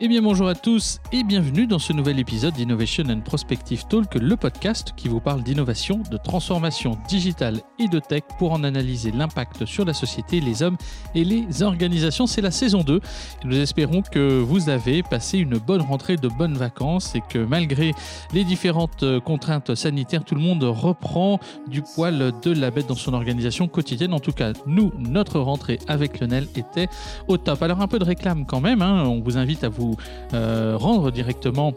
Eh bien bonjour à tous et bienvenue dans ce nouvel épisode d'Innovation and Prospective Talk, le podcast qui vous parle d'innovation, de transformation digitale et de tech pour en analyser l'impact sur la société, les hommes et les organisations. C'est la saison 2 et nous espérons que vous avez passé une bonne rentrée de bonnes vacances et que malgré les différentes contraintes sanitaires, tout le monde reprend du poil de la bête dans son organisation quotidienne. En tout cas, nous, notre rentrée avec Lionel était au top. Alors un peu de réclame quand même, hein. on vous invite à vous euh, rendre directement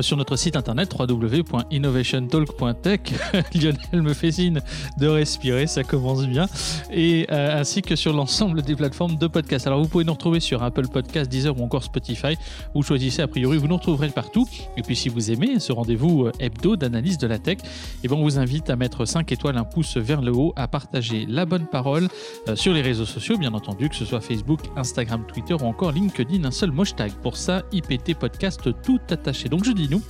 sur notre site internet www.innovationtalk.tech. Lionel me fait signe de respirer, ça commence bien. Et euh, ainsi que sur l'ensemble des plateformes de podcast. Alors vous pouvez nous retrouver sur Apple Podcast, Deezer ou encore Spotify. Vous choisissez a priori, vous nous retrouverez partout. Et puis si vous aimez ce rendez-vous euh, hebdo d'analyse de la tech, et eh ben, on vous invite à mettre 5 étoiles, un pouce vers le haut, à partager la bonne parole euh, sur les réseaux sociaux, bien entendu, que ce soit Facebook, Instagram, Twitter ou encore LinkedIn. Un seul moche tag. Pour ça, IPT Podcast tout attaché. Dis-nous.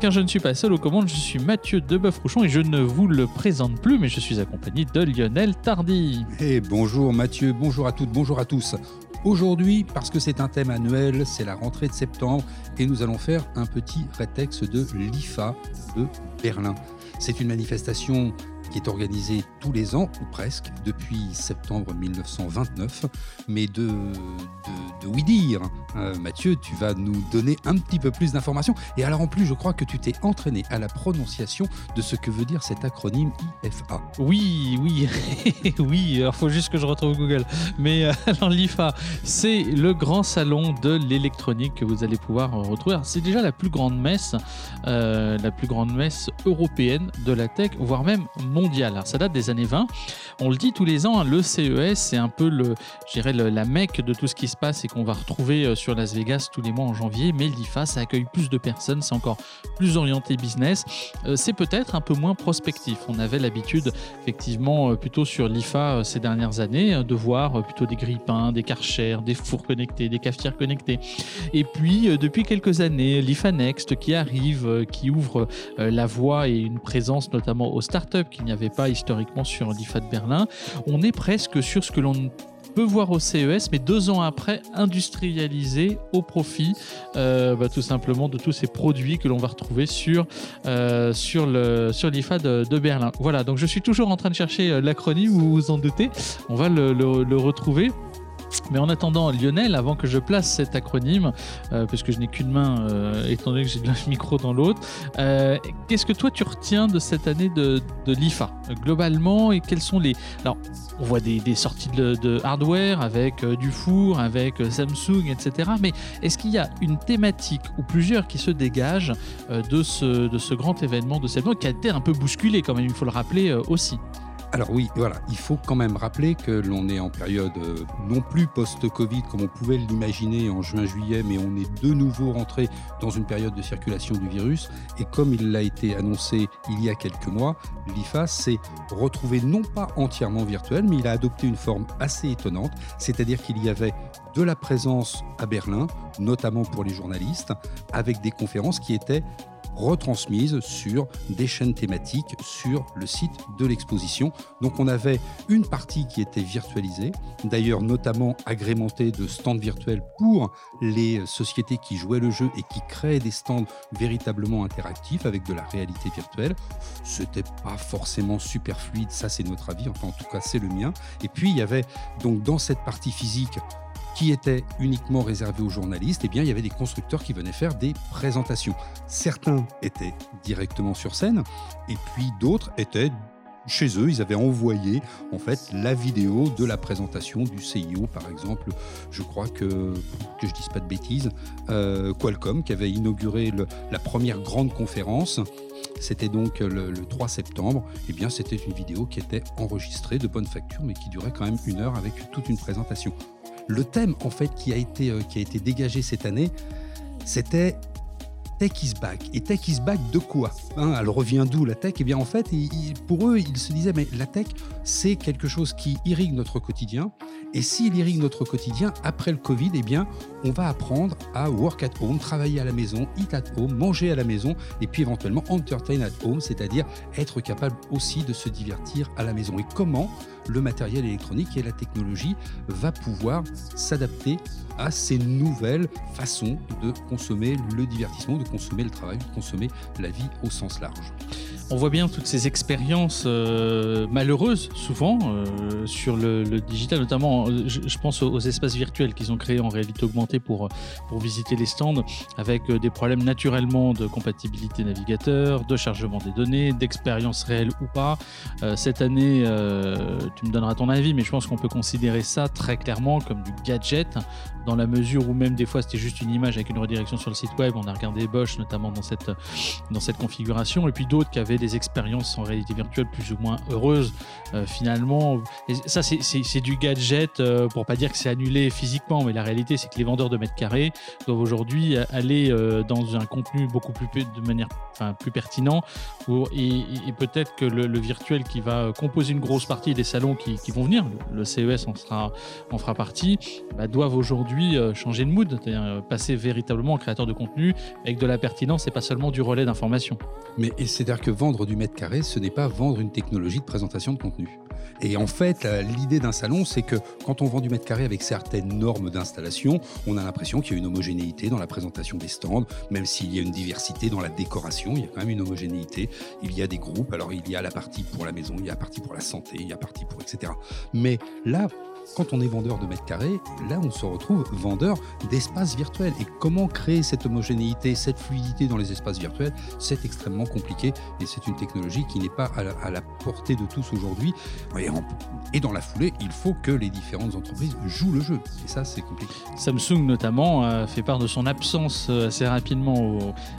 Car je ne suis pas seul aux commandes, je suis Mathieu Deboeuf-Rouchon et je ne vous le présente plus, mais je suis accompagné de Lionel Tardy. Et bonjour Mathieu, bonjour à toutes, bonjour à tous. Aujourd'hui, parce que c'est un thème annuel, c'est la rentrée de septembre et nous allons faire un petit rétexte de l'IFA de Berlin. C'est une manifestation qui est organisée tous les ans, ou presque, depuis septembre 1929. Mais de, de, oui dire, euh, Mathieu, tu vas nous donner un petit peu plus d'informations. Et alors en plus, je crois que tu t'es entraîné à la prononciation de ce que veut dire cet acronyme IFA. Oui, oui, oui, alors faut juste que je retrouve Google. Mais euh, alors l'IFA, c'est le grand salon de l'électronique que vous allez pouvoir retrouver. C'est déjà la plus grande messe, euh, la plus grande messe européenne de la tech, voire même mondiale ça date des années 20. On le dit tous les ans, hein, le CES, c'est un peu le, la mecque de tout ce qui se passe et qu'on va retrouver euh, sur Las Vegas tous les mois en janvier. Mais l'IFA, ça accueille plus de personnes, c'est encore plus orienté business. Euh, c'est peut-être un peu moins prospectif. On avait l'habitude, effectivement, euh, plutôt sur l'IFA ces dernières années, de voir plutôt des grippins, des karchers, des fours connectés, des cafetières connectées. Et puis, depuis quelques années, l'IFA Next qui arrive, qui ouvre la voie et une présence notamment aux startups qu'il n'y avait pas historiquement sur l'IFA de Berlin. On est presque sur ce que l'on peut voir au CES, mais deux ans après, industrialisé au profit euh, bah, tout simplement de tous ces produits que l'on va retrouver sur, euh, sur, l'IFA de, Berlin. Voilà, donc je suis toujours en train de chercher euh, l'acronyme, vous vous en doutez, on va le retrouver. Mais en attendant, Lionel, avant que je place cet acronyme, euh, puisque je n'ai qu'une main, euh, étant donné que j'ai le micro dans l'autre, euh, qu'est-ce que toi tu retiens de cette année de, l'IFA globalement et quels sont les. Alors, on voit des, sorties de, hardware avec du four, avec Samsung, etc. Mais est-ce qu'il y a une thématique ou plusieurs qui se dégagent de, ce, de ce grand événement de cette qui a été un peu bousculé quand même, il faut le rappeler aussi? Alors oui, voilà, il faut quand même rappeler que l'on est en période euh, non plus post-Covid comme on pouvait l'imaginer en juin-juillet, mais on est de nouveau rentré dans une période de circulation du virus. Et comme il l'a été annoncé il y a quelques mois, l'IFA s'est retrouvé non pas entièrement virtuel, mais il a adopté une forme assez étonnante, c'est-à-dire qu'il y avait de la présence à Berlin, notamment pour les journalistes, avec des conférences qui étaient retransmises sur des chaînes thématiques sur le site de l'exposition. Donc on avait une partie qui était virtualisée, d'ailleurs notamment agrémentée de stands virtuels pour les sociétés qui jouaient le jeu et qui créaient des stands véritablement interactifs avec de la réalité virtuelle. C'était pas forcément super fluide, ça c'est notre avis, enfin en tout cas c'est le mien. Et puis il y avait donc dans cette partie physique qui était uniquement réservé aux journalistes, eh bien, il y avait des constructeurs qui venaient faire des présentations. Certains étaient directement sur scène, et puis d'autres étaient chez eux, ils avaient envoyé en fait la vidéo de la présentation du CIO, par exemple. Je crois que, que je dise pas de bêtises, euh, Qualcomm qui avait inauguré la première grande conférence. C'était donc le, 3 septembre. Eh bien, c'était une vidéo qui était enregistrée de bonne facture, mais qui durait quand même une heure avec toute une présentation. Le thème en fait qui a été, euh, qui a été dégagé cette année, c'était Tech is back. Et Tech is back de quoi hein, Elle revient d'où la tech? Eh bien en fait, pour eux, ils se disaient, mais la tech, c'est quelque chose qui irrigue notre quotidien. Et s'il irrigue notre quotidien, après le Covid, eh bien, on va apprendre à work at home, travailler à la maison, eat at home, manger à la maison, et puis éventuellement entertain at home, c'est-à-dire être capable aussi de se divertir à la maison. Et comment le matériel électronique et la technologie va pouvoir s'adapter à ces nouvelles façons de consommer le divertissement, de consommer le travail, de consommer la vie au sens large. On voit bien toutes ces expériences euh, malheureuses, souvent, euh, sur le, digital, notamment, euh, je, pense aux, espaces virtuels qu'ils ont créés en réalité augmentée pour, pour visiter les stands, avec des problèmes naturellement de compatibilité navigateur, de chargement des données, d'expérience réelle ou pas. cette année, tu me donneras ton avis, mais je pense qu'on peut considérer ça très clairement comme du gadget, dans la mesure où même des fois c'était juste une image avec une redirection sur le site web. On a regardé Bosch notamment dans cette, dans cette configuration, et puis d'autres qui avaient des expériences en réalité virtuelle plus ou moins heureuses euh, finalement. Et ça, c'est du gadget euh, pour pas dire que c'est annulé physiquement, mais la réalité, c'est que les vendeurs de mètres carrés doivent aujourd'hui aller euh, dans un contenu beaucoup plus de manière enfin, plus pertinent et, peut-être que le, virtuel qui va composer une grosse partie des salons qui, vont venir, le CES en, sera, en fera partie, bah, doivent aujourd'hui changer de mood, c'est-à-dire passer véritablement en créateur de contenu avec de la pertinence et pas seulement du relais d'information. Mais c'est-à-dire que vendre du mètre carré, ce n'est pas vendre une technologie de présentation de contenu. Et en fait, l'idée d'un salon, c'est que quand on vend du mètre carré avec certaines normes d'installation, on a l'impression qu'il y a une homogénéité dans la présentation des stands, même s'il y a une diversité dans la décoration, il y a quand même une homogénéité. Il y a des groupes, alors il y a la partie pour la maison, il y a la partie pour la santé, il y a la partie pour etc. Mais là, quand on est vendeur de mètres carrés, là on se retrouve vendeur d'espaces virtuels. Et comment créer cette homogénéité, cette fluidité dans les espaces virtuels, c'est extrêmement compliqué et c'est une technologie qui n'est pas à la, portée de tous aujourd'hui. Et, dans la foulée, il faut que les différentes entreprises jouent le jeu. Et ça, c'est compliqué. Samsung notamment a fait part de son absence euh, assez rapidement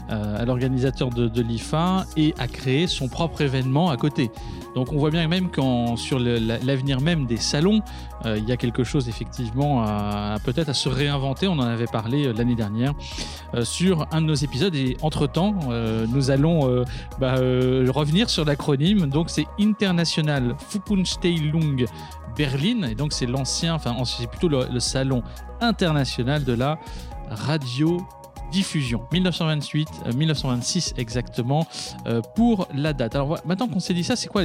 euh, à l'organisateur de, l'IFA et a créé son propre événement à côté. Donc on voit bien même quand sur l'avenir même des salons, euh, il y a quelque chose effectivement à, peut-être à se réinventer. On en avait parlé euh, l'année dernière euh, sur un de nos épisodes. Et entre-temps, nous allons bah, revenir sur l'acronyme. Donc c'est International Fukunsteilung Berlin. Et donc c'est l'ancien, enfin c'est plutôt le salon international de la radio diffusion. 1928, 1926 euh, exactement euh, pour la date. Alors maintenant qu'on s'est dit ça, c'est quoi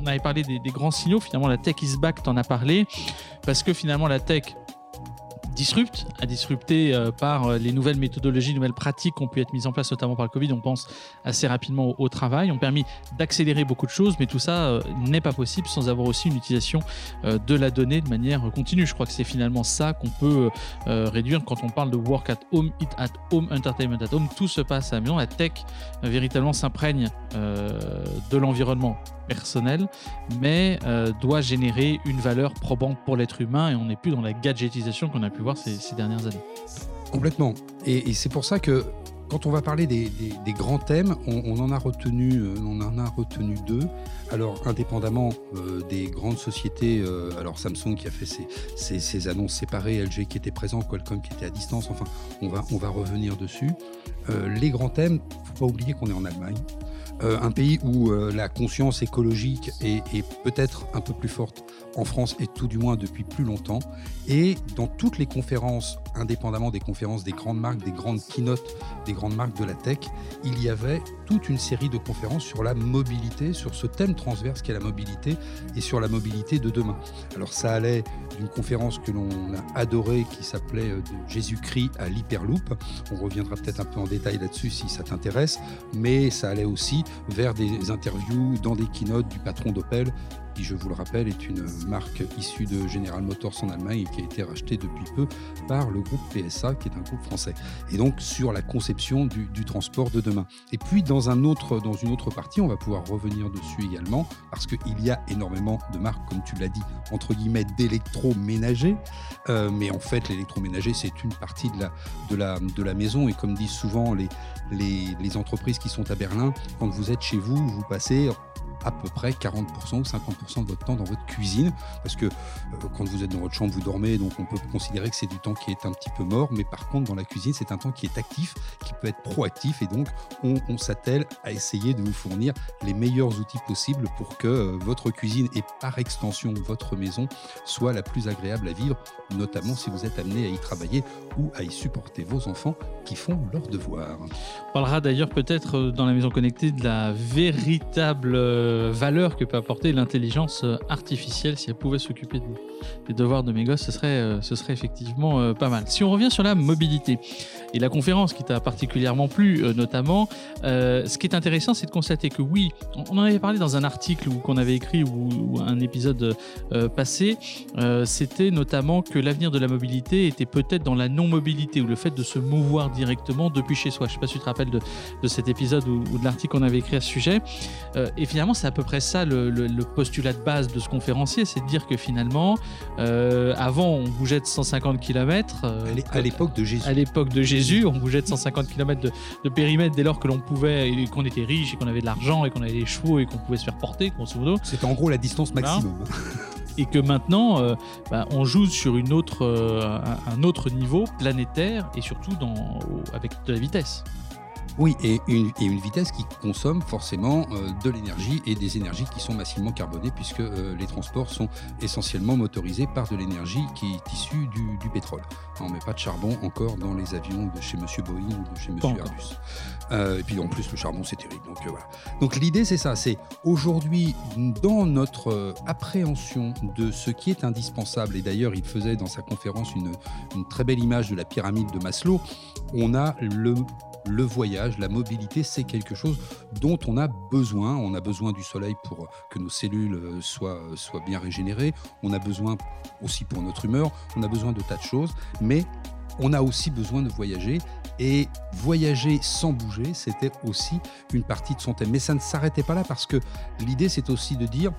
On avait parlé des, des, grands signaux. Finalement, la tech is back, t'en as parlé. Parce que finalement, la tech disrupte, à disrupter euh, par euh, les nouvelles méthodologies, nouvelles pratiques qui ont pu être mises en place, notamment par le Covid. On pense assez rapidement au, travail, ont permis d'accélérer beaucoup de choses, mais tout ça euh, n'est pas possible sans avoir aussi une utilisation de la donnée de manière continue. Je crois que c'est finalement ça qu'on peut réduire quand on parle de work at home, eat at home, entertainment at home. Tout se passe à la maison. La tech véritablement s'imprègne de l'environnement personnel, mais doit générer une valeur probante pour l'être humain et on n'est plus dans la gadgetisation qu'on a pu voir ces, dernières années. Complètement. Et, c'est pour ça que quand on va parler des, grands thèmes, on, en a retenu, euh, on en a retenu deux. Alors, indépendamment euh, des grandes sociétés, euh, alors Samsung qui a fait ses, annonces séparées, LG qui était présent, Qualcomm qui était à distance, enfin, on va, on va revenir dessus. les grands thèmes, faut pas oublier qu'on est en Allemagne. un pays où la conscience écologique est peut-être un peu plus forte en France et tout du moins depuis plus longtemps. Et dans toutes les conférences, indépendamment des conférences des grandes marques, des grandes keynotes, des grandes marques de la tech, il y avait toute une série de conférences sur la mobilité, sur ce thème transverse qu'est la mobilité et sur la mobilité de demain. Alors ça allait d'une conférence que l'on a adorée qui s'appelait euh, Jésus-Christ à l'Hyperloop. On reviendra peut-être un peu en détail là-dessus si ça t'intéresse, mais ça allait aussi vers des interviews dans des keynotes du patron d'Opel qui, je vous le rappelle, est une marque issue de General Motors en Allemagne et qui a été rachetée depuis peu par le groupe PSA, qui est un groupe français. Et donc sur la conception du, transport de demain. Et puis dans, un autre, dans une autre partie, on va pouvoir revenir dessus également, parce qu'il y a énormément de marques, comme tu l'as dit, entre guillemets, d'électroménager. Euh, mais en fait, l'électroménager, c'est une partie de la, de, la, de la maison. Et comme disent souvent les, les entreprises qui sont à Berlin, quand vous êtes chez vous, vous passez à peu près 40% ou 50% de votre temps dans votre cuisine. Parce que euh, quand vous êtes dans votre chambre, vous dormez, donc on peut considérer que c'est du temps qui est un petit peu mort. Mais par contre, dans la cuisine, c'est un temps qui est actif, qui peut être proactif. Et donc, on, s'attelle à essayer de vous fournir les meilleurs outils possibles pour que euh, votre cuisine et par extension votre maison soit la plus agréable à vivre, notamment si vous êtes amené à y travailler ou à y supporter vos enfants qui font leurs devoirs. On parlera d'ailleurs peut-être euh, dans la maison connectée de la véritable valeur que peut apporter l'intelligence artificielle si elle pouvait s'occuper des, devoirs de mes gosses, ce serait, ce serait effectivement pas mal. Si on revient sur la mobilité et la conférence qui t'a particulièrement plu, notamment, ce qui est intéressant, c'est de constater que oui, on en avait parlé dans un article qu'on avait écrit ou, un épisode passé, c'était notamment que l'avenir de la mobilité était peut-être dans la non-mobilité ou le fait de se mouvoir directement depuis chez soi. Je ne sais pas si tu te rappelles de, cet épisode ou, de l'article qu'on avait écrit à ce sujet. Euh, et finalement, c'est à peu près ça le, postulat de base de ce conférencier, c'est de dire que finalement, euh, avant, on bougeait de 150 km. Euh, à l'époque de Jésus. À l'époque de Jésus, on bougeait de 150 km de, périmètre dès lors que l'on pouvait, qu'on était riche et qu'on avait de l'argent et qu'on avait des chevaux et qu'on pouvait se faire porter, grosso modo. C'était en gros la distance maximum et que maintenant euh, bah, on joue sur une autre, euh, un autre niveau planétaire et surtout dans, avec de la vitesse. Oui, et une, et une, vitesse qui consomme forcément euh, de l'énergie et des énergies qui sont massivement carbonées puisque les transports sont essentiellement motorisés par de l'énergie qui est issue du, pétrole. On ne met pas de charbon encore dans les avions de chez Monsieur Boeing ou de chez Monsieur Airbus. Euh, et puis en plus, le charbon, c'est terrible. Donc euh, voilà. Donc l'idée, c'est ça. C'est aujourd'hui, dans notre euh, appréhension de ce qui est indispensable, et d'ailleurs, il faisait dans sa conférence une, une très belle image de la pyramide de Maslow, on a le le voyage, la mobilité, c'est quelque chose dont on a besoin. On a besoin du soleil pour que nos cellules soient, soient bien régénérées. On a besoin aussi pour notre humeur. On a besoin de tas de choses. Mais on a aussi besoin de voyager. Et voyager sans bouger, c'était aussi une partie de son thème. Mais ça ne s'arrêtait pas là parce que l'idée, c'est aussi de dire,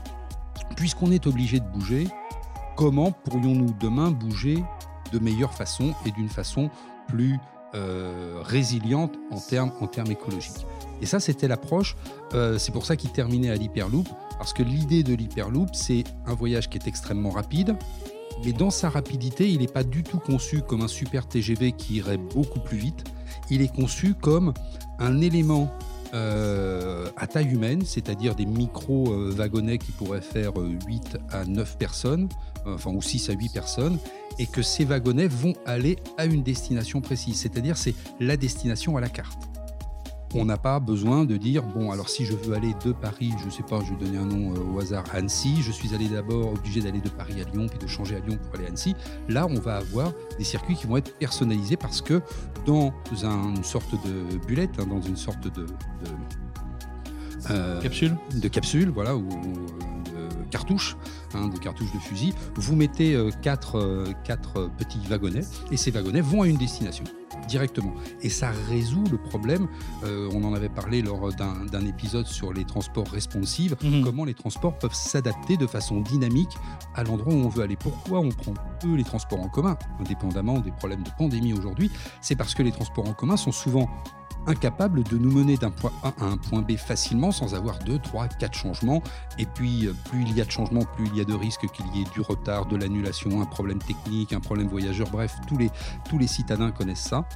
puisqu'on est obligé de bouger, comment pourrions-nous demain bouger de meilleure façon et d'une façon plus euh, résiliente en termes, écologiques. Et ça, c'était l'approche. Euh, c'est pour ça qu'il terminait à l'Hyperloop, parce que l'idée de l'Hyperloop, c'est un voyage qui est extrêmement rapide, mais dans sa rapidité, il n'est pas du tout conçu comme un super TGV qui irait beaucoup plus vite. Il est conçu comme un élément euh, à taille humaine, c'est-à-dire des micro-wagonnets qui pourraient faire 8 à 9 personnes, enfin ou 6 à 8 personnes, et que ces wagonnets vont aller à une destination précise, c'est-à-dire c'est la destination à la carte. On n'a pas besoin de dire bon alors si je veux aller de Paris, je sais pas, je vais donner un nom euh, au hasard, Annecy, je suis allé d'abord obligé d'aller de Paris à Lyon puis de changer à Lyon pour aller à Annecy. Là, on va avoir des circuits qui vont être personnalisés parce que dans une sorte de bullette, hein, dans une sorte de, euh, capsule, de capsule, voilà, ou, de cartouche, hein, de cartouche de fusil, vous mettez euh, quatre, quatre petits wagonnets et ces wagonnets vont à une destination directement. Et ça résout le problème. Euh, on en avait parlé lors d'un épisode sur les transports responsifs, mhm. comment les transports peuvent s'adapter de façon dynamique à l'endroit où on veut aller. Pourquoi on prend peu les transports en commun, indépendamment des problèmes de pandémie aujourd'hui? C'est parce que les transports en commun sont souvent incapable de nous mener d'un point A à un point B facilement sans avoir deux, trois, quatre changements. Et puis, euh, plus il y a de changements, plus il y a de risques qu'il y ait du retard, de l'annulation, un problème technique, un problème voyageur. Bref, tous les, tous les citadins connaissent ça.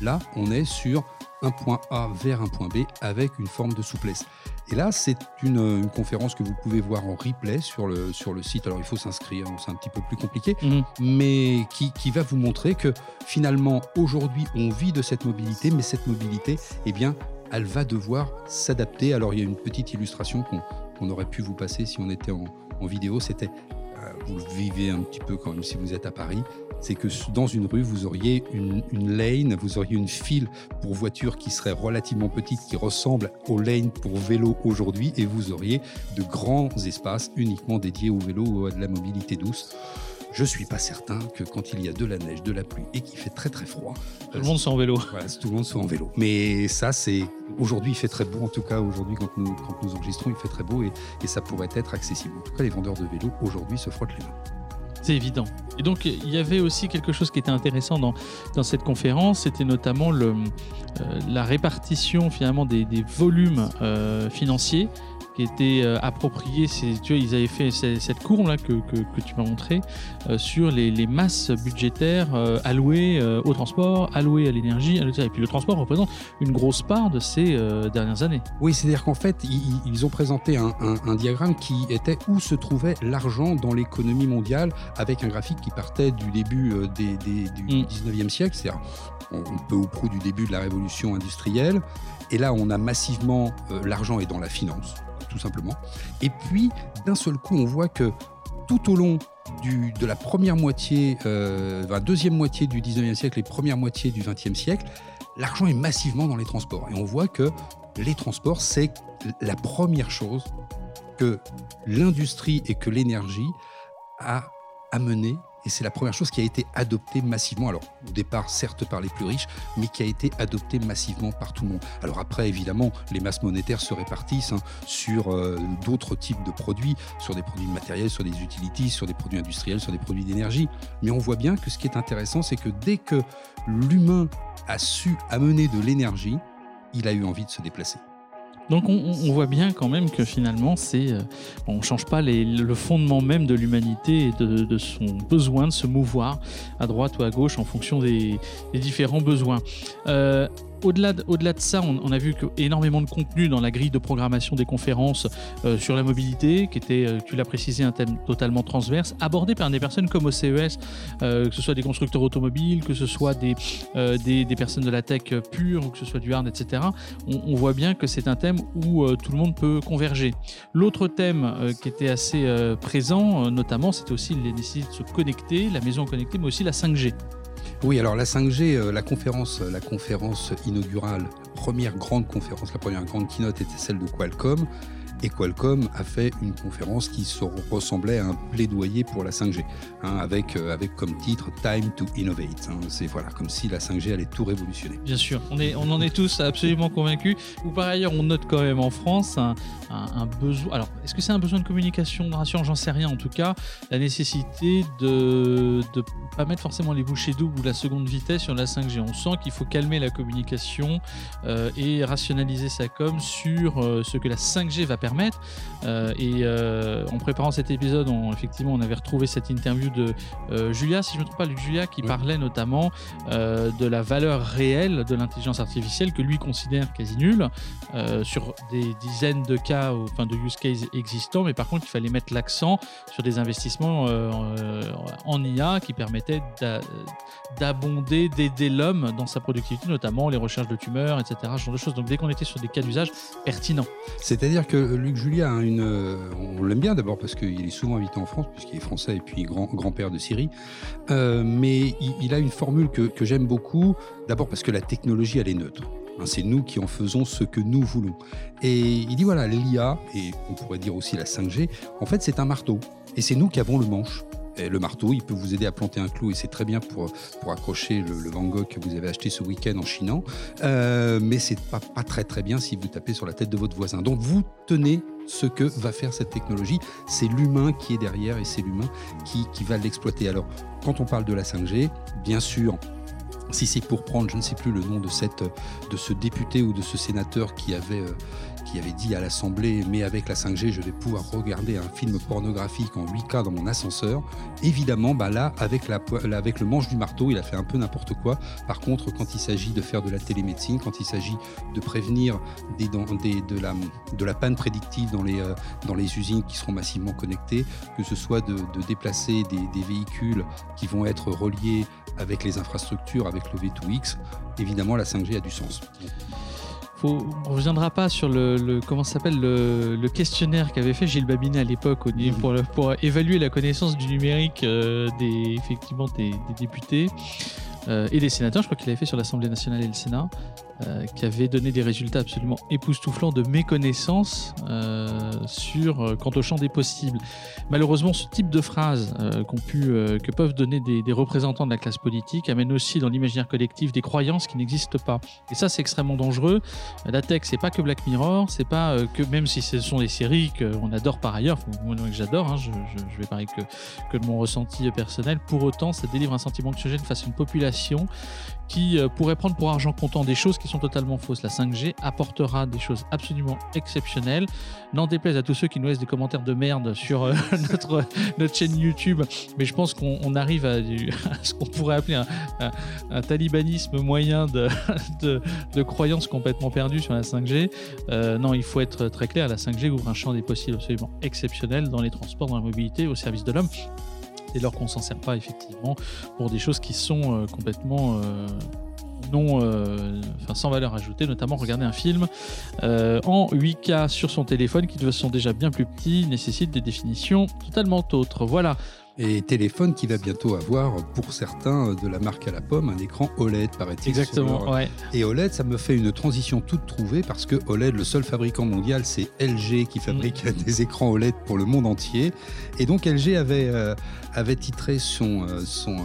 Là, on est sur un point A vers un point B avec une forme de souplesse. Et là, c'est une, conférence que vous pouvez voir en replay sur le, sur le site. Alors, il faut s'inscrire, c'est un petit peu plus compliqué, mhm. mais qui, qui, va vous montrer que finalement, aujourd'hui, on vit de cette mobilité, mais cette mobilité, eh bien, elle va devoir s'adapter. Alors, il y a une petite illustration qu'on aurait pu vous passer si on était en, en vidéo. C'était, euh, vous le vivez un petit peu quand même si vous êtes à Paris c'est que dans une rue, vous auriez une, lane, vous auriez une file pour voitures qui serait relativement petite, qui ressemble aux lanes pour vélo aujourd'hui, et vous auriez de grands espaces uniquement dédiés au vélo ou à de la mobilité douce. Je ne suis pas certain que quand il y a de la neige, de la pluie et qu'il fait très très froid, tout le monde soit en vélo. Voilà, tout le monde soit en vélo. Mais ça, c'est aujourd'hui, il fait très beau. En tout cas, aujourd'hui, quand nous, quand nous enregistrons, il fait très beau et, et ça pourrait être accessible. En tout cas, les vendeurs de vélos aujourd'hui se frottent les mains. Évident. Et donc, il y avait aussi quelque chose qui était intéressant dans, cette conférence, c'était notamment euh, la répartition finalement des, des volumes euh, financiers qui était euh, approprié. Tu vois, ils avaient fait cette courbe là que, que, tu m'as montré euh, sur les, les, masses budgétaires euh, allouées au transport, allouées à l'énergie, et puis le transport représente une grosse part de ces dernières années. Oui, c'est-à-dire qu'en fait, ils, ont présenté un, un, diagramme qui était où se trouvait l'argent dans l'économie mondiale, avec un graphique qui partait du début des, des, du 19e mm. siècle, c'est-à-dire on peut au prou du début de la révolution industrielle. Et là, on a massivement, l'argent est dans la finance tout simplement. Et puis, d'un seul coup, on voit que tout au long de la première moitié, euh, la deuxième moitié du 19e siècle et première moitié du 20e siècle, l'argent est massivement dans les transports. Et on voit que les transports, c'est la première chose que l'industrie et que l'énergie a amené et c'est la première chose qui a été adoptée massivement, alors au départ certes par les plus riches, mais qui a été adoptée massivement par tout le monde. Alors après, évidemment, les masses monétaires se répartissent hein, sur euh, d'autres types de produits, sur des produits matériels, sur des utilities, sur des produits industriels, sur des produits d'énergie. Mais on voit bien que ce qui est intéressant, c'est que dès que l'humain a su amener de l'énergie, il a eu envie de se déplacer. Donc on, voit bien quand même que finalement, c'est, euh, on ne change pas le fondement même de l'humanité et de, son besoin de se mouvoir à droite ou à gauche en fonction des, différents besoins. Euh, au-delà de, ça, on, a vu que énormément de contenu dans la grille de programmation des conférences euh, sur la mobilité, qui était, euh, tu l'as précisé, un thème totalement transverse, abordé par des personnes comme au CES, euh, que ce soit des constructeurs automobiles, que ce soit des, personnes de la tech pure, ou que ce soit du hard, etc. On, voit bien que c'est un thème où tout le monde peut converger. L'autre thème qui était assez présent, notamment, c'était aussi les nécessité de se connecter, la maison connectée, mais aussi la 5G. Oui, alors la 5G, euh, la conférence, la conférence inaugurale, première grande conférence, la première grande keynote était celle de Qualcomm. Et Qualcomm a fait une conférence qui ressemblait à un plaidoyer pour la 5G, hein, avec, euh, avec comme titre Time to Innovate. Hein. C'est voilà, comme si la 5G allait tout révolutionner. Bien sûr, on, est, on en est tous absolument convaincus. Ou par ailleurs, on note quand même en France un, besoin. Alors, est-ce que c'est un besoin de communication, rassurant J'en sais rien. En tout cas, la nécessité de ne pas mettre forcément les bouchées doubles ou la seconde vitesse sur la 5G. On sent qu'il faut calmer la communication euh, et rationaliser sa com sur euh, ce que la 5G va permettre permettre. Euh, et euh, en préparant cet épisode, on, effectivement, on avait retrouvé cette interview de euh, Julia, si je ne me trompe pas, Julia, qui parlait notamment de la valeur réelle de l'intelligence artificielle que lui considère quasi nulle sur des dizaines de cas, enfin de use cases existants, mais par contre, il fallait mettre l'accent sur des investissements en IA qui permettaient d'abonder, d'aider l'homme dans sa productivité, notamment les recherches de tumeurs, etc. Ce genre de choses. Donc dès qu'on était sur des cas d'usage pertinents. C'est-à-dire que Luc Julia, une, euh, on l'aime bien d'abord parce qu'il est souvent invité en France, puisqu'il est français et puis grand, grand-père de Syrie. Euh, mais il, a une formule que, que j'aime beaucoup, d'abord parce que la technologie, elle est neutre. Hein, c'est nous qui en faisons ce que nous voulons. Et il dit voilà, l'IA, et on pourrait dire aussi la 5G, en fait, c'est un marteau. Et c'est nous qui avons le manche le marteau, il peut vous aider à planter un clou et c'est très bien pour, pour accrocher le, Van Gogh que vous avez acheté ce week-end en chinant. Euh, mais c'est pas, pas très très bien si vous tapez sur la tête de votre voisin. Donc vous tenez ce que va faire cette technologie. C'est l'humain qui est derrière et c'est l'humain qui, qui va l'exploiter. Alors, quand on parle de la 5G, bien sûr, si c'est pour prendre, je ne sais plus le nom de, cette, de ce député ou de ce sénateur qui avait, euh, qui avait dit à l'Assemblée, mais avec la 5G, je vais pouvoir regarder un film pornographique en 8K dans mon ascenseur. Évidemment, bah là, avec, le manche du marteau, il a fait un peu n'importe quoi. Par contre, quand il s'agit de faire de la télémédecine, quand il s'agit de prévenir de, la, panne prédictive dans les, euh, dans les usines qui seront massivement connectées, que ce soit de, déplacer des, des véhicules qui vont être reliés avec les infrastructures, avec le V2X, évidemment la 5G a du sens. On ne reviendra pas sur le, comment s'appelle le, questionnaire qu'avait fait Gilles Babinet à l'époque pour, pour, évaluer la connaissance du numérique euh, des effectivement des, députés euh, et des sénateurs. Je crois qu'il avait fait sur l'Assemblée nationale et le Sénat. Euh, qui avait donné des résultats absolument époustouflants de méconnaissance euh, sur, euh, quant au champ des possibles. Malheureusement, ce type de phrases pu, que peuvent donner des, représentants de la classe politique amène aussi dans l'imaginaire collectif des croyances qui n'existent pas. Et ça, c'est extrêmement dangereux. La tech, c'est pas que Black Mirror, c'est pas que, même si ce sont des séries qu'on adore par ailleurs, moi que j'adore, hein, je, je, vais parler que, de mon ressenti personnel, pour autant, ça délivre un sentiment anxiogène face à une population qui pourrait prendre pour argent comptant des choses qui sont totalement fausses. La 5G apportera des choses absolument exceptionnelles. N'en déplaise à tous ceux qui nous laissent des commentaires de merde sur euh, notre, notre chaîne YouTube, mais je pense qu'on arrive à, ce qu'on pourrait appeler un, talibanisme moyen de, de, croyances complètement perdues sur la 5G. Euh, non, il faut être très clair, la 5G ouvre un champ des possibles absolument exceptionnel dans les transports, dans la mobilité, au service de l'homme dès lors qu'on s'en sert pas effectivement pour des choses qui sont euh, complètement non, euh, enfin sans valeur ajoutée, notamment regarder un film euh, en 8K sur son téléphone qui de sont déjà bien plus petits, nécessite des définitions totalement autres. Voilà. Et téléphone qui va bientôt avoir, pour certains de la marque à la pomme, un écran OLED, paraît-il. Exactement, ouais. Et OLED, ça me fait une transition toute trouvée parce que OLED, le seul fabricant mondial, c'est LG qui fabrique mm. des écrans OLED pour le monde entier. Et donc LG avait, euh, avait titré son, son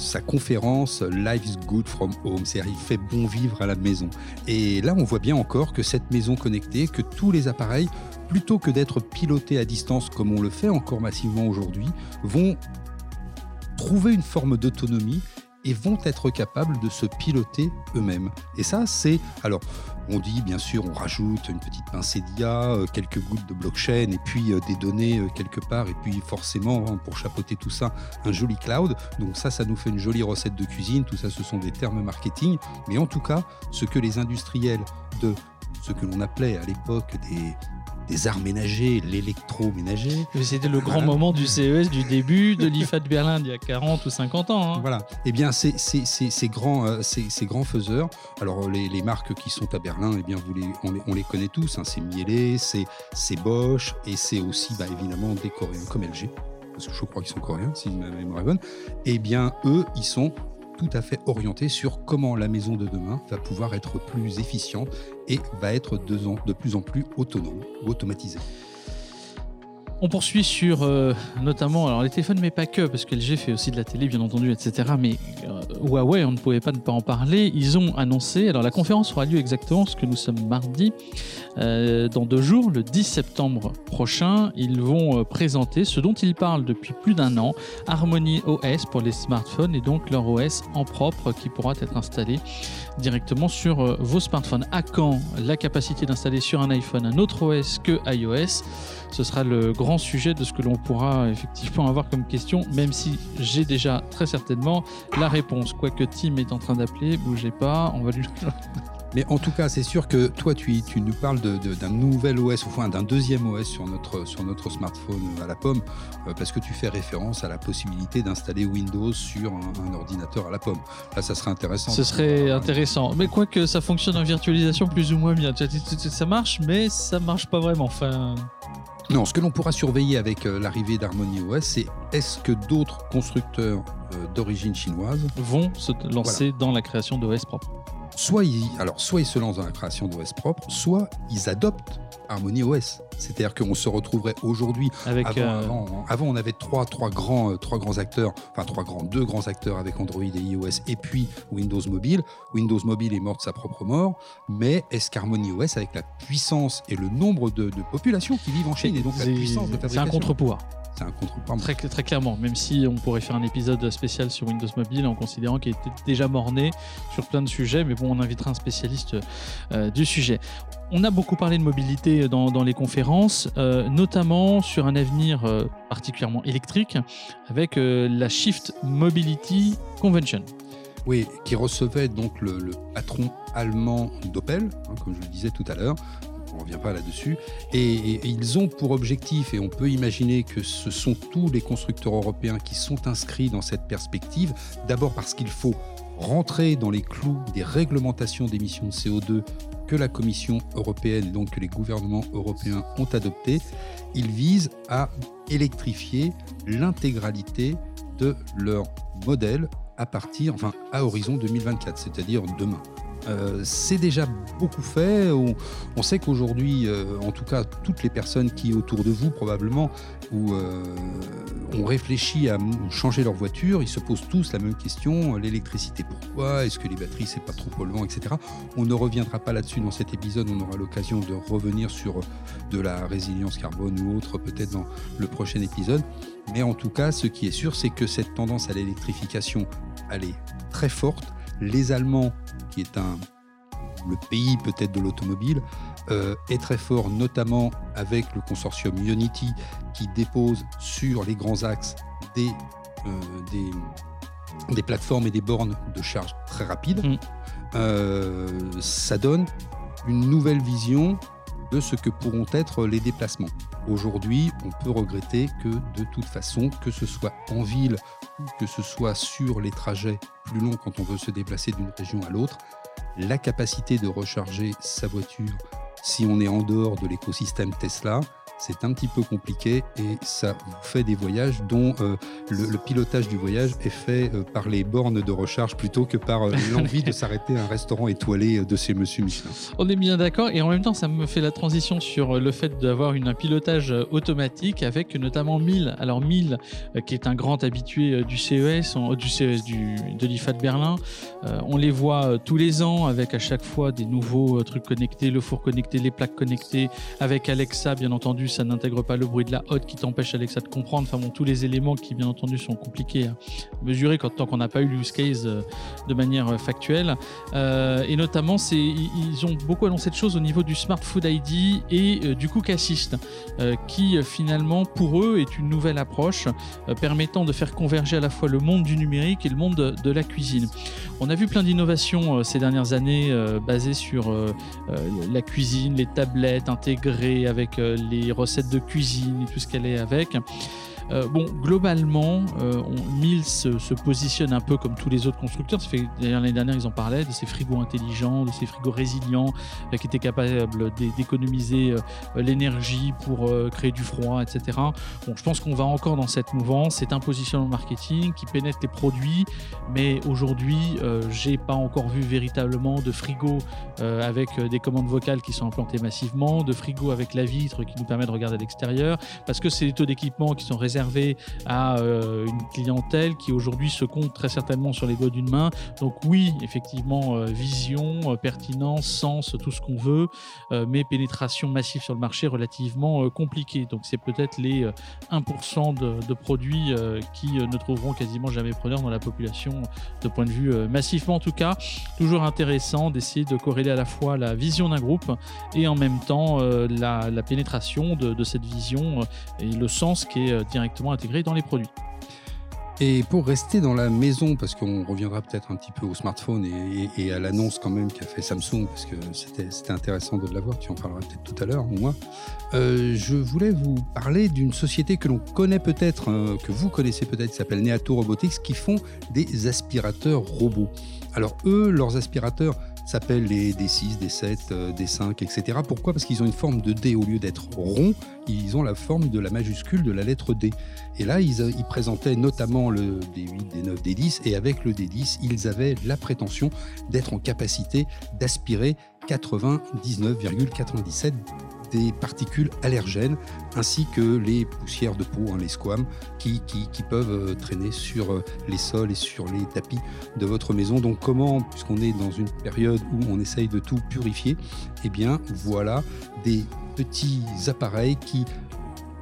sa conférence Life is good from home, c'est-à-dire il fait bon vivre à la maison. Et là, on voit bien encore que cette maison connectée, que tous les appareils, plutôt que d'être pilotés à distance comme on le fait encore massivement aujourd'hui, vont trouver une forme d'autonomie et vont être capables de se piloter eux-mêmes. Et ça, c'est... Alors, on dit, bien sûr, on rajoute une petite pincée d'IA, euh, quelques gouttes de blockchain, et puis euh, des données euh, quelque part, et puis forcément, hein, pour chapeauter tout ça, un joli cloud. Donc ça, ça nous fait une jolie recette de cuisine. Tout ça, ce sont des termes marketing. Mais en tout cas, ce que les industriels de ce que l'on appelait à l'époque des des arts ménagers, l'électroménager. C'était le grand moment du CES du début de l'IFA de Berlin il y a 40 ou 50 ans. Hein. Voilà. Eh bien, ces, ces, grands, euh, ces, grands faiseurs, alors les, marques qui sont à Berlin, eh bien, vous les, on, les, connaît tous. Hein. c'est Miele, c'est Bosch et c'est aussi bah, évidemment des Coréens comme LG. Parce que je crois qu'ils sont coréens, si ma mémoire est bonne. Eh bien, eux, ils sont tout à fait orienté sur comment la maison de demain va pouvoir être plus efficiente et va être de, plus en plus autonome ou automatisée. On poursuit sur euh, notamment les téléphones, mais pas que, parce que LG fait aussi de la télé, bien entendu, etc. Mais euh, Huawei, on ne pouvait pas ne pas en parler. Ils ont annoncé, alors la conférence aura lieu exactement ce que nous sommes mardi, euh, dans deux jours, le 10 septembre prochain. Ils vont présenter ce dont ils parlent depuis plus d'un an, Harmony OS pour les smartphones et donc leur OS en propre qui pourra être installé directement sur vos smartphones. À quand la capacité d'installer sur un iPhone un autre OS que iOS? Ce sera le grand sujet de ce que l'on pourra effectivement avoir comme question, même si j'ai déjà très certainement la réponse. Quoique Tim est en train d'appeler, bougez pas, on va lui. Mais en tout cas, c'est sûr que toi, tu, tu nous parles d'un nouvel OS, enfin d'un deuxième OS sur notre, sur notre smartphone à la pomme, euh, parce que tu fais référence à la possibilité d'installer Windows sur un, ordinateur à la pomme. Là, ça serait intéressant. Ce serait intéressant. Mais quoique ça fonctionne en virtualisation plus ou moins bien. Ça marche, mais ça marche pas vraiment. Enfin. Non, ce que l'on pourra surveiller avec euh, l'arrivée d'Harmony OS, c'est est-ce que d'autres constructeurs euh, d'origine chinoise vont se lancer dans la création d'OS propres soit ils, alors, soit ils se lancent dans la création d'OS propre, soit ils adoptent Harmony OS. C'est-à-dire qu'on se retrouverait aujourd'hui. Avec euh, avant, on avait trois, trois, grands, euh, trois grands acteurs, enfin trois grands, deux grands acteurs avec Android et iOS, et puis Windows Mobile. Windows Mobile est mort de sa propre mort, mais est-ce qu'Harmony OS, avec la puissance et le nombre de, de populations qui vivent en Chine, et donc la puissance de fabrication, c'est un contre-pouvoir un contre Très, très clairement, même si on pourrait faire un épisode spécial sur Windows Mobile en considérant qu'il était déjà morné sur plein de sujets, mais bon, on invitera un spécialiste euh, du sujet. On a beaucoup parlé de mobilité dans, les conférences, euh, notamment sur un avenir euh, particulièrement électrique avec la Shift Mobility Convention. Oui, qui recevait donc le, patron allemand d'Opel, hein, comme je le disais tout à l'heure, on ne revient pas là-dessus. Et, ils ont pour objectif, et on peut imaginer que ce sont tous les constructeurs européens qui sont inscrits dans cette perspective, d'abord parce qu'il faut rentrer dans les clous des réglementations d'émissions de CO2 que la Commission européenne donc que les gouvernements européens ont adoptées. Ils visent à électrifier l'intégralité de leur modèle à partir, enfin à horizon 2024, c'est-à-dire demain. Euh, c'est déjà beaucoup fait. On, sait qu'aujourd'hui, euh, en tout cas, toutes les personnes qui autour de vous probablement ou, euh, ont réfléchi à changer leur voiture, ils se posent tous la même question l'électricité, pourquoi? Est-ce que les batteries, c'est pas trop polluant, etc. On ne reviendra pas là-dessus dans cet épisode. On aura l'occasion de revenir sur de la résilience carbone ou autre, peut-être dans le prochain épisode. Mais en tout cas, ce qui est sûr, c'est que cette tendance à l'électrification, elle est très forte. Les Allemands qui est un, le pays peut-être de l'automobile, euh, est très fort, notamment avec le consortium Unity qui dépose sur les grands axes des, euh, des, des, plateformes et des bornes de charge très rapides. Mm. Euh, ça donne une nouvelle vision de ce que pourront être les déplacements. Aujourd'hui, on peut regretter que de toute façon, que ce soit en ville que ce soit sur les trajets plus longs quand on veut se déplacer d'une région à l'autre, la capacité de recharger sa voiture si on est en dehors de l'écosystème Tesla, c'est un petit peu compliqué et ça vous fait des voyages dont euh, le, pilotage du voyage est fait euh, par les bornes de recharge plutôt que par euh, l'envie de s'arrêter à un restaurant étoilé de chez Monsieur Michelin. On est bien d'accord et en même temps ça me fait la transition sur le fait d'avoir un pilotage automatique avec notamment 1000. Alors 1000 qui est un grand habitué du CES, du CES du, de l'IFA de Berlin, on les voit tous les ans avec à chaque fois des nouveaux trucs connectés, le four connecté, les plaques connectées, avec Alexa bien entendu ça n'intègre pas le bruit de la hotte qui t'empêche Alexa de comprendre. Enfin bon, tous les éléments qui, bien entendu, sont compliqués à mesurer quand, tant qu'on n'a pas eu l'use case euh, de manière euh, factuelle. Euh, et notamment, c'est, ils ont beaucoup annoncé de choses au niveau du Smart Food ID et du Cook Assist, qui finalement, pour eux, est une nouvelle approche permettant de faire converger à la fois le monde du numérique et le monde de, la cuisine. On a vu plein d'innovations ces dernières années basées sur la cuisine, les tablettes intégrées avec les recettes de cuisine et tout ce qu'elle est avec. Euh, bon, globalement, euh, Mills se, positionne un peu comme tous les autres constructeurs. L'année dernière, ils en parlaient de ces frigos intelligents, de ces frigos résilients euh, qui étaient capables d'économiser l'énergie pour créer du froid, etc. Bon, je pense qu'on va encore dans cette mouvance. C'est un positionnement marketing qui pénètre les produits, mais aujourd'hui, j'ai pas encore vu véritablement de frigo avec des commandes vocales qui sont implantées massivement, de frigo avec la vitre qui nous permet de regarder à l'extérieur, parce que c'est des taux d'équipement qui sont réservés à euh, une clientèle qui aujourd'hui se compte très certainement sur les doigts d'une main. Donc oui, effectivement, euh, vision, euh, pertinence, sens, tout ce qu'on veut, mais pénétration massive sur le marché relativement compliquée. Donc c'est peut-être les 1% de, produits qui ne trouveront quasiment jamais preneur dans la population de point de vue massivement en tout cas. Toujours intéressant d'essayer de corréler à la fois la vision d'un groupe et en même temps la, pénétration de, de, cette vision et le sens qui est directement intégré dans les produits. Et pour rester dans la maison, parce qu'on reviendra peut-être un petit peu au smartphone et, à l'annonce quand même qu'a fait Samsung, parce que c'était intéressant de l'avoir, tu en parleras peut-être tout à l'heure, moi, euh, je voulais vous parler d'une société que l'on connaît peut-être, hein, que vous connaissez peut-être, qui s'appelle Neato Robotics, qui font des aspirateurs robots. Alors eux, leurs aspirateurs, s'appellent les D6, D7, D5, etc. Pourquoi? Parce qu'ils ont une forme de D au lieu d'être rond, ils ont la forme de la majuscule de la lettre D. Et là, ils, ils présentaient notamment le D8, D9, D10, et avec le D10, ils avaient la prétention d'être en capacité d'aspirer 99,97 des particules allergènes ainsi que les poussières de peau, hein, les squames, qui, peuvent euh, traîner sur euh, les sols et sur les tapis de votre maison. Donc comment, puisqu'on est dans une période où on essaye de tout purifier, eh bien voilà des petits appareils qui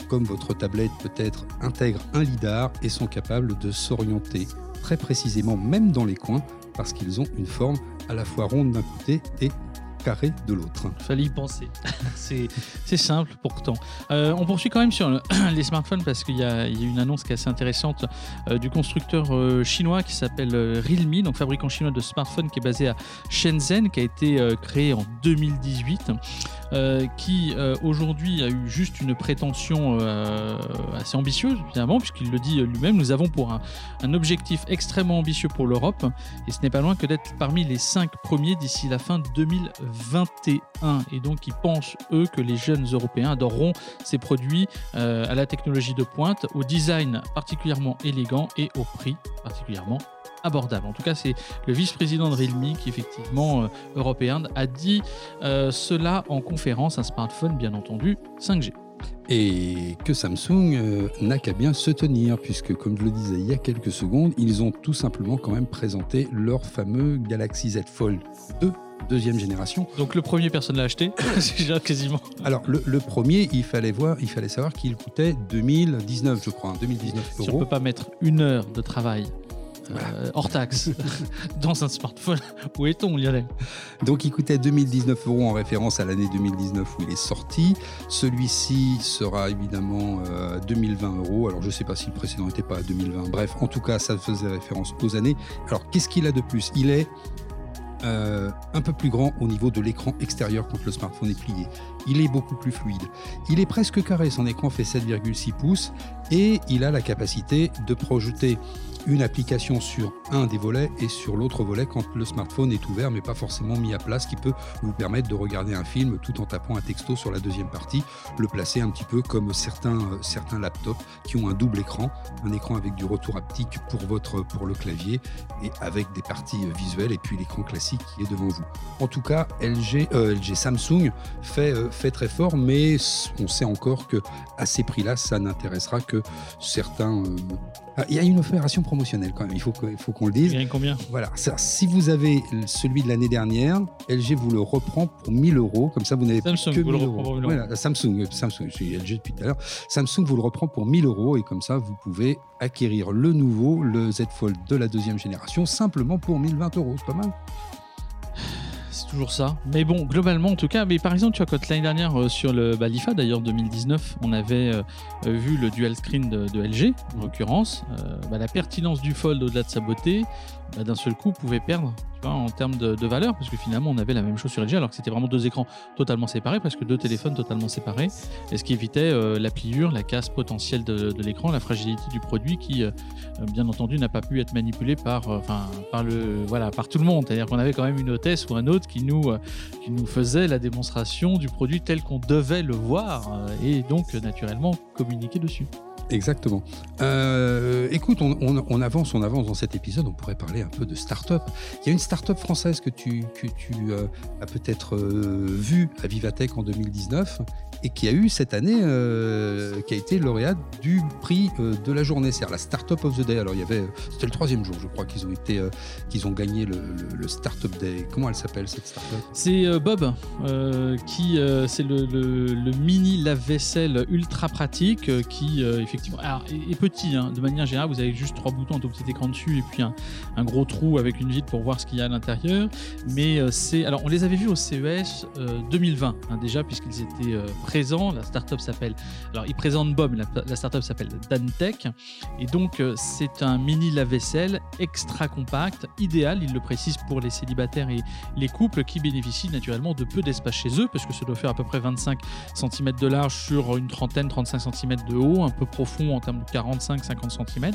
comme votre tablette peut-être intègrent un lidar et sont capables de s'orienter très précisément même dans les coins parce qu'ils ont une forme à la fois ronde d'un côté et de l'autre. Fallait y penser. c'est simple pourtant. Euh, on poursuit quand même sur les smartphones parce qu'il y, a une annonce qui est assez intéressante euh, du constructeur euh, chinois qui s'appelle Realme, donc fabricant chinois de smartphones qui est basé à Shenzhen, qui a été créé en 2018. Qui aujourd'hui a eu juste une prétention assez ambitieuse, évidemment, puisqu'il le dit lui-même. Nous avons pour un, un objectif extrêmement ambitieux pour l'Europe, et ce n'est pas loin que d'être parmi les cinq premiers d'ici la fin de 2020. 21. Et donc, ils pensent, eux, que les jeunes Européens adoreront ces produits euh, à la technologie de pointe, au design particulièrement élégant et au prix particulièrement abordable. En tout cas, c'est le vice-président de Realme qui, effectivement, euh, européen, a dit euh, cela en conférence, un smartphone, bien entendu, 5G. Et que Samsung n'a qu'à bien se tenir, puisque comme je le disais il y a quelques secondes, ils ont tout simplement quand même présenté leur fameux Galaxy Z Fold 2 deuxième génération. Donc le premier, personne l'a acheté, quasiment. Alors le, premier, il fallait voir, il fallait savoir qu'il coûtait 2019, je crois, 2019 euros. Si on peut pas mettre une heure de travail euh, hors taxe dans un smartphone. Où est-on, Lionel Donc, il coûtait 2019 euros en référence à l'année 2019 où il est sorti. Celui-ci sera évidemment 2020 euh, euros. Alors, je ne sais pas si le précédent n'était pas à 2020. Bref, en tout cas, ça faisait référence aux années. Alors, qu'est-ce qu'il a de plus? Il est euh, un peu plus grand au niveau de l'écran extérieur quand le smartphone est plié. Il est beaucoup plus fluide. Il est presque carré, son écran fait 7,6 pouces et il a la capacité de projeter une application sur un des volets et sur l'autre volet quand le smartphone est ouvert mais pas forcément mis à place, qui peut vous permettre de regarder un film tout en tapant un texto sur la deuxième partie, le placer un petit peu comme certains, euh, certains laptops qui ont un double écran, un écran avec du retour haptique pour, votre, pour le clavier et avec des parties euh, visuelles et puis l'écran classique qui est devant vous. En tout cas, LG, euh, Samsung fait, fait très fort, mais on sait encore que à ces prix-là, ça n'intéressera que certains il y a une opération promotionnelle quand même, il faut, faut qu'on le dise. Il y a combien? Voilà, si vous avez celui de l'année dernière, LG vous le reprend pour 1000 euros, comme ça vous n'avez plus que 1000 euros. Voilà, Samsung, Samsung, je suis LG depuis tout à l'heure. Samsung vous le reprend pour 1000 euros et comme ça vous pouvez acquérir le nouveau, le Z Fold de la deuxième génération, simplement pour 1020 euros. C'est pas mal toujours ça. Mais bon, globalement, en tout cas, mais par exemple, tu vois, quand l'année dernière, euh, sur le bah, l'IFA d'ailleurs 2019, on avait euh, euh, vu le dual screen de, LG, en l'occurrence, bah, la pertinence du Fold au-delà de sa beauté, bah, d'un seul coup, pouvait perdre en termes de, valeur, parce que finalement, on avait la même chose sur LG, alors que c'était vraiment deux écrans totalement séparés, parce que deux téléphones totalement séparés, et ce qui évitait la pliure, la casse potentielle de, l'écran, la fragilité du produit, qui, bien entendu, n'a pas pu être manipulé par, par, le, voilà, par tout le monde. C'est-à-dire qu'on avait quand même une hôtesse ou un autre qui nous, qui nous faisait la démonstration du produit tel qu'on devait le voir, et donc naturellement communiquer dessus. Exactement. Euh, écoute, on, avance, on avance dans cet épisode. On pourrait parler un peu de start-up. Il y a une start-up française que tu, euh, as peut-être euh, vue à Vivatech en 2019 et qui a eu cette année, euh, qui a été lauréate du prix euh, de la journée, c'est-à-dire la Startup of the Day. Alors il y avait, c'était le troisième jour, je crois qu'ils ont été, euh, qu'ils ont gagné le, le, Startup Day. Comment elle s'appelle cette startup? C'est Bob, qui c'est le, mini lave-vaisselle ultra pratique, qui effectivement est, petit. Hein. de manière générale, vous avez juste trois boutons, un tout petit écran dessus, et puis un, gros trou avec une vitre pour voir ce qu'il y a à l'intérieur. Mais c'est, alors on les avait vus au CES 2020 hein, déjà, puisqu'ils étaient présent. La startup s'appelle. Alors, il présente Bob, la, startup s'appelle Dantech. Et donc, euh, c'est un mini lave-vaisselle extra compact, idéal, il le précise, pour les célibataires et les couples qui bénéficient naturellement de peu d'espace chez eux, parce que ça doit faire à peu près 25 cm de large sur une trentaine, 35 cm de haut, un peu profond en termes de 45-50 cm.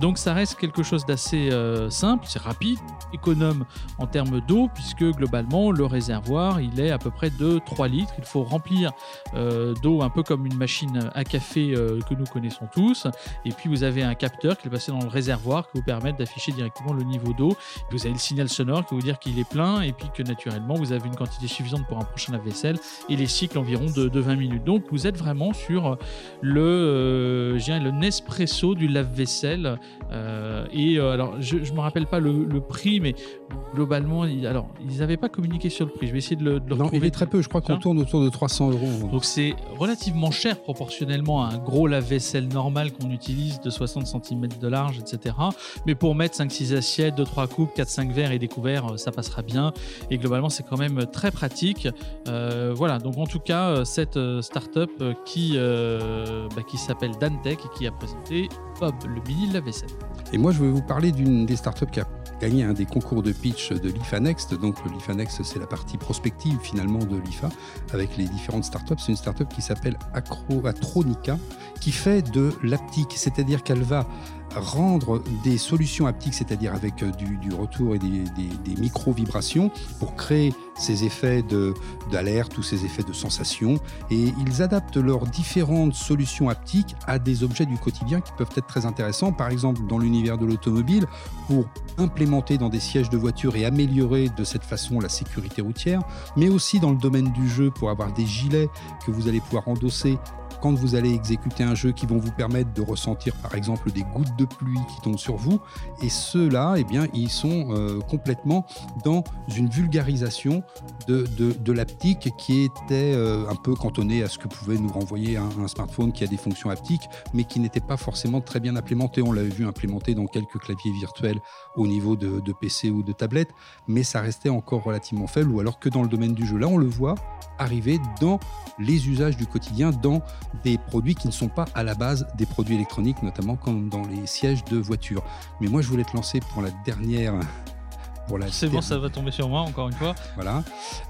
Donc, ça reste quelque chose d'assez euh, simple, c'est rapide, économe en termes d'eau, puisque globalement, le réservoir, il est à peu près de 3 litres. Il faut remplir euh, d'eau, un peu comme une machine à café euh, que nous connaissons tous. Et puis vous avez un capteur qui est passé dans le réservoir qui vous permet d'afficher directement le niveau d'eau. Vous avez le signal sonore qui vous dire qu'il est plein et puis que naturellement vous avez une quantité suffisante pour un prochain lave-vaisselle et les cycles environ de, 20 minutes. Donc vous êtes vraiment sur le, euh, le Nespresso du lave-vaisselle. et alors je ne me rappelle pas le, prix, mais globalement, alors ils n'avaient pas communiqué sur le prix. Je vais essayer de le, de Non, il est très peu. Je crois qu'on tourne autour de 300 euros. Donc c'est relativement cher proportionnellement à un gros lave-vaisselle normal qu'on utilise de 60 cm de large, etc. Mais pour mettre 5-6 assiettes, 2-3 coupes, 4-5 verres et des couverts, euh, ça passera bien. Et globalement, c'est quand même très pratique. Euh, voilà, donc en tout cas, euh, cette start-up qui, bah, qui s'appelle Dantech et qui a présenté Bob, le mini lave-vaisselle. Et moi, je vais vous parler d'une des startups qui a gagné un des concours de pitch de l'IFA Next. Donc, l'IFA Next, c'est la partie prospective finalement de l'IFA avec les différentes startups. C'est une startup qui s'appelle Acroatronica qui fait de l'aptique, c'est-à-dire qu'elle va rendre des solutions haptiques, c'est-à-dire avec euh, du, retour et des, micro-vibrations, pour créer ces effets d'alerte ou ces effets de sensation. Et ils adaptent leurs différentes solutions haptiques à des objets du quotidien qui peuvent être très intéressants. Par exemple, dans l'univers de l'automobile, pour implémenter dans des sièges de voiture et améliorer de cette façon la sécurité routière, mais aussi dans le domaine du jeu pour avoir des gilets que vous allez pouvoir endosser quand vous allez exécuter un jeu qui vont vous permettre de ressentir par exemple des gouttes de pluie qui tombent sur vous. Et ceux-là, eh bien, ils sont euh, complètement dans une vulgarisation de, de, l'aptique qui était euh, un peu cantonnée à ce que pouvait nous renvoyer un, smartphone qui a des fonctions haptiques, mais qui n'était pas forcément très bien implémenté. On l'avait vu implémenté dans quelques claviers virtuels au niveau de PC ou de tablette, mais ça restait encore relativement faible, ou alors que dans le domaine du jeu. Là, on le voit arriver dans les usages du quotidien, dans des produits qui ne sont pas à la base des produits électroniques, notamment comme dans les sièges de voiture. Mais moi, je voulais te lancer pour la dernière pour la. C'est bon, ça va tomber sur moi encore une fois. Voilà.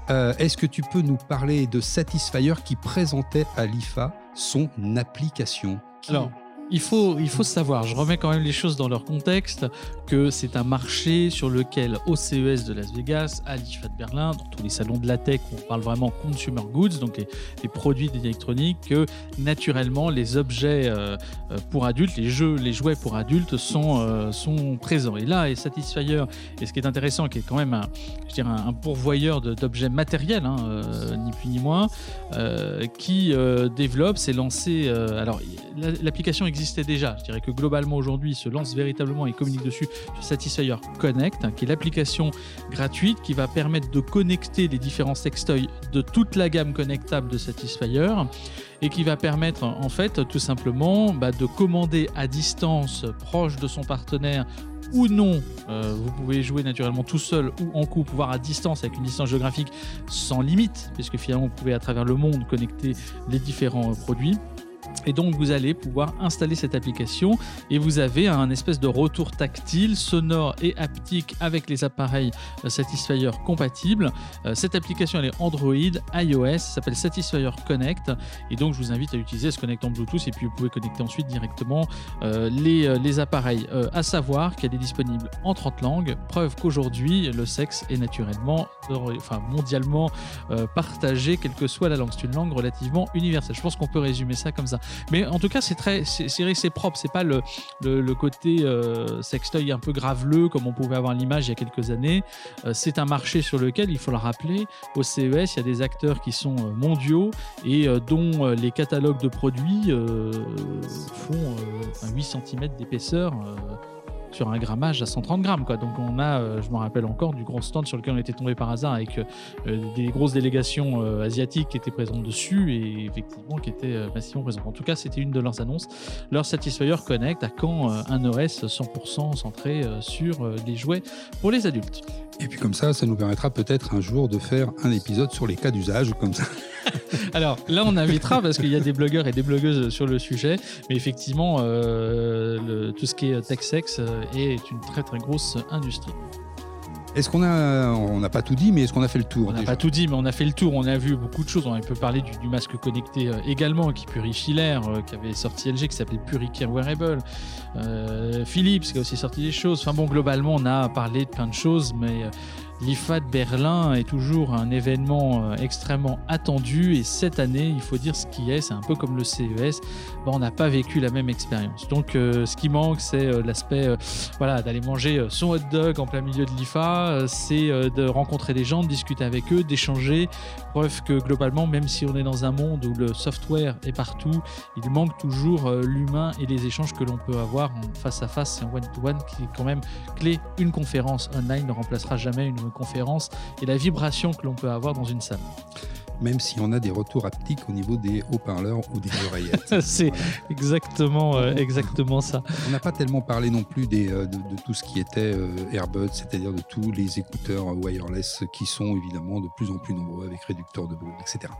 Euh, est-ce que tu peux nous parler de Satisfyer qui présentait à l'IFA son application Alors, il faut, il faut savoir, je remets quand même les choses dans leur contexte, que c'est un marché sur lequel au CES de Las Vegas, à l'IFA de Berlin, dans tous les salons de la tech, on parle vraiment consumer goods, donc les, produits d'électronique, que naturellement les objets euh, euh, pour adultes, les jeux, les jouets pour adultes sont, euh, sont présents. Et là, et Satisfyer, et ce qui est intéressant, qui est quand même un, je dirais un, pourvoyeur d'objets matériels, hein, ni plus ni moins, qui développe, s'est lancé. alors, l'application existe déjà. Je dirais que globalement aujourd'hui, il se lance véritablement et communique dessus sur Satisfyer Connect, hein, qui est l'application gratuite qui va permettre de connecter les différents sextoys de toute la gamme connectable de Satisfyer et qui va permettre en fait tout simplement bah, de commander à distance proche de son partenaire ou non, euh, vous pouvez jouer naturellement tout seul ou en couple, voire à distance avec une distance géographique sans limite, puisque finalement vous pouvez à travers le monde connecter les différents euh, produits. Et donc vous allez pouvoir installer cette application et vous avez un espèce de retour tactile, sonore et haptique avec les appareils euh, Satisfyer compatibles. Euh, cette application elle est Android, iOS, s'appelle Satisfyer Connect et donc je vous invite à utiliser ce connect en Bluetooth et puis vous pouvez connecter ensuite directement euh, les, les, appareils. à savoir qu'elle est disponible en 30 langues, preuve qu'aujourd'hui le sexe est naturellement, enfin mondialement partagé, quelle que soit la langue. C'est une langue relativement universelle. Je pense qu'on peut résumer ça comme Mais en tout cas, c'est très, c'est c'est propre. C'est pas le, le, côté euh, sextoy un peu graveleux comme on pouvait avoir l'image il y a quelques années. Euh, c'est un marché sur lequel il faut le rappeler. Au CES, il y a des acteurs qui sont euh, mondiaux et dont les catalogues de produits font 8 cm d'épaisseur sur un grammage à 130 grammes. Quoi. Donc on a, euh, je me rappelle encore, du gros stand sur lequel on était tombé par hasard avec euh, des grosses délégations euh, asiatiques qui étaient présentes dessus et effectivement qui étaient massivement présentes. En tout cas, c'était une de leurs annonces. Leur Satisfyer Connect à quand un OS 100% centré sur les jouets pour les adultes. Et puis comme ça, ça nous permettra peut-être un jour de faire un épisode sur les cas d'usage comme ça. Alors là, on invitera parce qu'il y a des blogueurs et des blogueuses sur le sujet, mais effectivement, le, tout ce qui est tech sex est une très très grosse industrie. Est-ce qu'on a, on n'a pas tout dit, mais est-ce qu'on a fait le tour On n'a pas tout dit, mais on a fait le tour. On a vu beaucoup de choses. On peut parler du, masque connecté euh, également, qui purifie l'air, euh, qui avait sorti LG, qui s'appelait Puricare Wearable. Euh, Philips, qui a aussi sorti des choses. Enfin bon, globalement, on a parlé de plein de choses, mais L'IFA de Berlin est toujours un événement euh, extrêmement attendu et cette année, il faut dire ce qui est, c'est un peu comme le CES, on n'a pas vécu la même expérience. Donc euh, ce qui manque, c'est euh, l'aspect voilà, d'aller manger son hot dog en plein milieu de l'IFA, c'est de rencontrer des gens, de discuter avec eux, d'échanger. Preuve que globalement, même si on est dans un monde où le software est partout, il manque toujours l'humain et les échanges que l'on peut avoir face à face et en one-to-one qui est quand même clé. Une conférence online ne remplacera jamais une conférence et la vibration que l'on peut avoir dans une salle même si on a des retours haptiques au niveau des haut-parleurs ou des oreillettes. c'est exactement, euh, exactement ça. On n'a pas tellement parlé non plus des, euh, de, tout ce qui était euh, Airbuds, c'est-à-dire de tous les écouteurs wireless qui sont évidemment de plus en plus nombreux avec réducteurs de bruit, etc.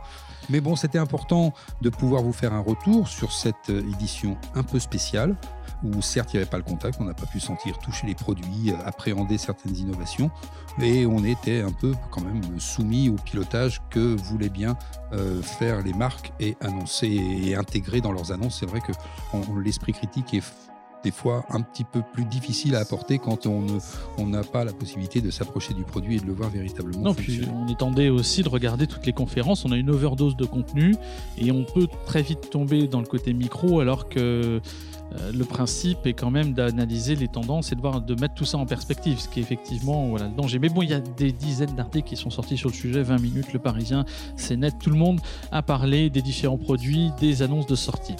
Mais bon, c'était important de pouvoir vous faire un retour sur cette édition un peu spéciale où certes il n'y avait pas le contact, on n'a pas pu sentir toucher les produits, appréhender certaines innovations, et on était un peu quand même soumis au pilotage que voulaient bien euh, faire les marques et annoncer et intégrer dans leurs annonces. C'est vrai que l'esprit critique est des fois un petit peu plus difficile à apporter quand on n'a pas la possibilité de s'approcher du produit et de le voir véritablement. Non, puis on attendait aussi de regarder toutes les conférences. On a une overdose de contenu et on peut très vite tomber dans le côté micro alors que le principe est quand même d'analyser les tendances et de voir, de mettre tout ça en perspective, ce qui est effectivement voilà, le danger. Mais bon, il y a des dizaines d'articles qui sont sortis sur le sujet, 20 minutes, le Parisien, c'est net, tout le monde a parlé des différents produits, des annonces de sortie.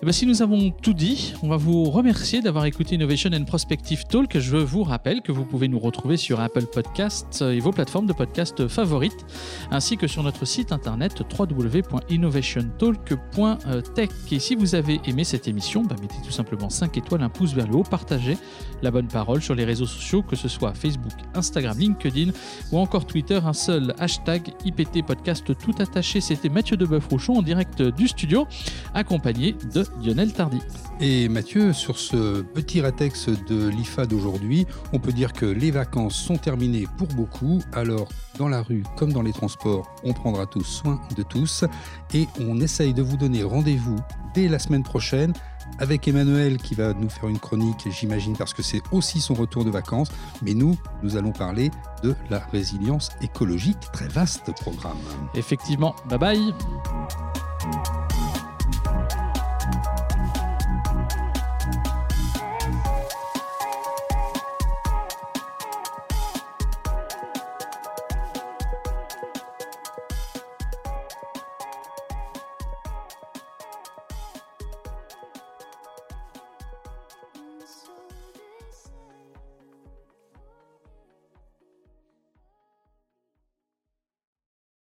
Et eh bien, si nous avons tout dit, on va vous remercier d'avoir écouté Innovation and Prospective Talk. Je vous rappelle que vous pouvez nous retrouver sur Apple Podcasts et vos plateformes de podcast favorites, ainsi que sur notre site internet www.innovationtalk.tech. Et si vous avez aimé cette émission, bah, mettez tout simplement 5 étoiles, un pouce vers le haut, partagez la bonne parole sur les réseaux sociaux, que ce soit Facebook, Instagram, LinkedIn ou encore Twitter. Un seul hashtag IPT Podcast tout attaché. C'était Mathieu Deboeuf-Rouchon en direct du studio, accompagné de Lionel Tardy. Et Mathieu, sur ce petit rétex de l'IFA d'aujourd'hui, on peut dire que les vacances sont terminées pour beaucoup. Alors, dans la rue comme dans les transports, on prendra tous soin de tous et on essaye de vous donner rendez-vous dès la semaine prochaine avec Emmanuel qui va nous faire une chronique, j'imagine, parce que c'est aussi son retour de vacances. Mais nous, nous allons parler de la résilience écologique, très vaste programme. Effectivement, bye bye